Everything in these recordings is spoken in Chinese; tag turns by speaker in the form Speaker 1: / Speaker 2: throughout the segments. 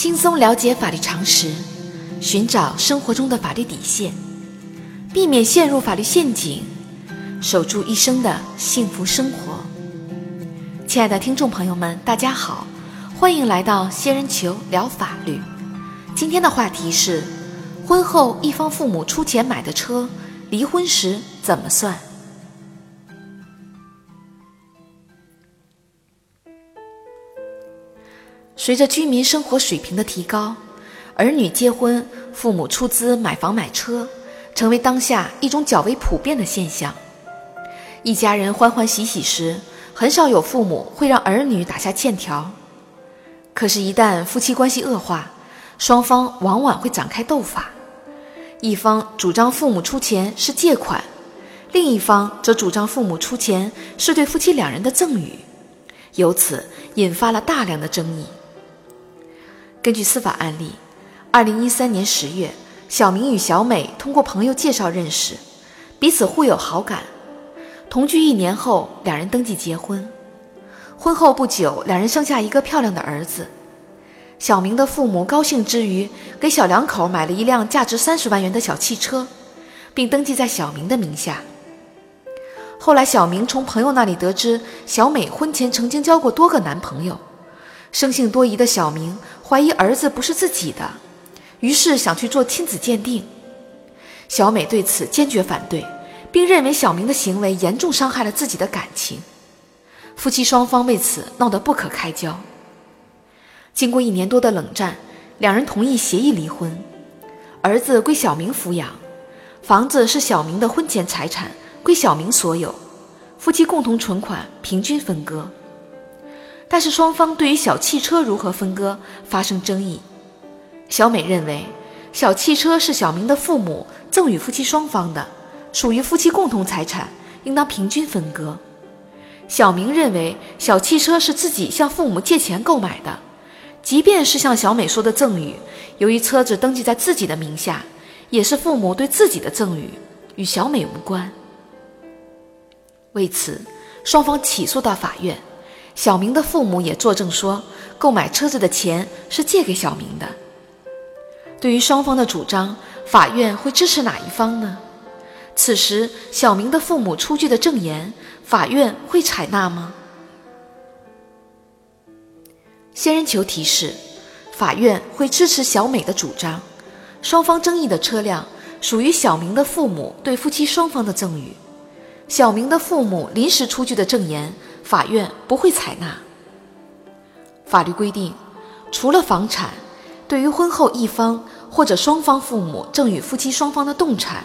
Speaker 1: 轻松了解法律常识，寻找生活中的法律底线，避免陷入法律陷阱，守住一生的幸福生活。亲爱的听众朋友们，大家好，欢迎来到仙人球聊法律。今天的话题是：婚后一方父母出钱买的车，离婚时怎么算？随着居民生活水平的提高，儿女结婚、父母出资买房买车，成为当下一种较为普遍的现象。一家人欢欢喜喜时，很少有父母会让儿女打下欠条。可是，一旦夫妻关系恶化，双方往往会展开斗法。一方主张父母出钱是借款，另一方则主张父母出钱是对夫妻两人的赠与，由此引发了大量的争议。根据司法案例，二零一三年十月，小明与小美通过朋友介绍认识，彼此互有好感。同居一年后，两人登记结婚。婚后不久，两人生下一个漂亮的儿子。小明的父母高兴之余，给小两口买了一辆价值三十万元的小汽车，并登记在小明的名下。后来，小明从朋友那里得知，小美婚前曾经交过多个男朋友。生性多疑的小明怀疑儿子不是自己的，于是想去做亲子鉴定。小美对此坚决反对，并认为小明的行为严重伤害了自己的感情。夫妻双方为此闹得不可开交。经过一年多的冷战，两人同意协议离婚，儿子归小明抚养，房子是小明的婚前财产，归小明所有，夫妻共同存款平均分割。但是双方对于小汽车如何分割发生争议。小美认为，小汽车是小明的父母赠与夫妻双方的，属于夫妻共同财产，应当平均分割。小明认为，小汽车是自己向父母借钱购买的，即便是像小美说的赠与，由于车子登记在自己的名下，也是父母对自己的赠与，与小美无关。为此，双方起诉到法院。小明的父母也作证说，购买车子的钱是借给小明的。对于双方的主张，法院会支持哪一方呢？此时，小明的父母出具的证言，法院会采纳吗？仙人球提示：法院会支持小美的主张。双方争议的车辆属于小明的父母对夫妻双方的赠与，小明的父母临时出具的证言。法院不会采纳。法律规定，除了房产，对于婚后一方或者双方父母赠与夫妻双方的动产，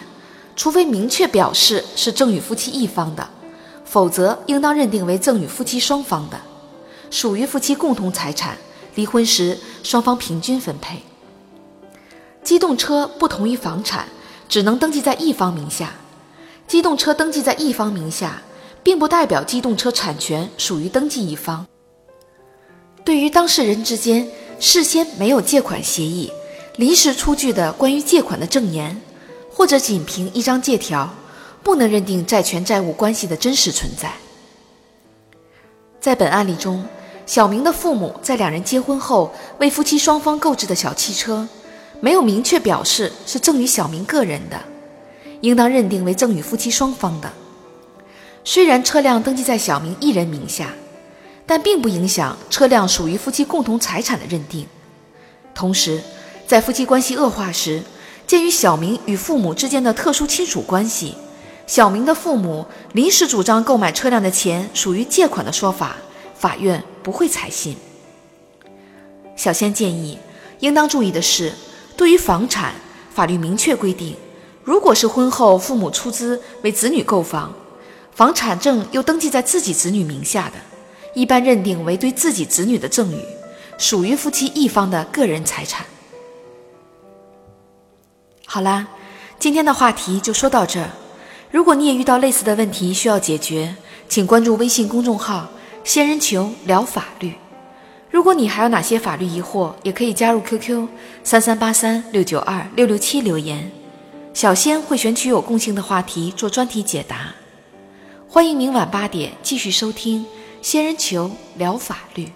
Speaker 1: 除非明确表示是赠与夫妻一方的，否则应当认定为赠与夫妻双方的，属于夫妻共同财产。离婚时双方平均分配。机动车不同于房产，只能登记在一方名下。机动车登记在一方名下。并不代表机动车产权属于登记一方。对于当事人之间事先没有借款协议，临时出具的关于借款的证言，或者仅凭一张借条，不能认定债权债务关系的真实存在。在本案例中，小明的父母在两人结婚后为夫妻双方购置的小汽车，没有明确表示是赠与小明个人的，应当认定为赠与夫妻双方的。虽然车辆登记在小明一人名下，但并不影响车辆属于夫妻共同财产的认定。同时，在夫妻关系恶化时，鉴于小明与父母之间的特殊亲属关系，小明的父母临时主张购买车辆的钱属于借款的说法，法院不会采信。小仙建议，应当注意的是，对于房产，法律明确规定，如果是婚后父母出资为子女购房。房产证又登记在自己子女名下的，一般认定为对自己子女的赠与，属于夫妻一方的个人财产。好啦，今天的话题就说到这儿。如果你也遇到类似的问题需要解决，请关注微信公众号“仙人球聊法律”。如果你还有哪些法律疑惑，也可以加入 QQ 三三八三六九二六六七留言，小仙会选取有共性的话题做专题解答。欢迎明晚八点继续收听《仙人球聊法律》。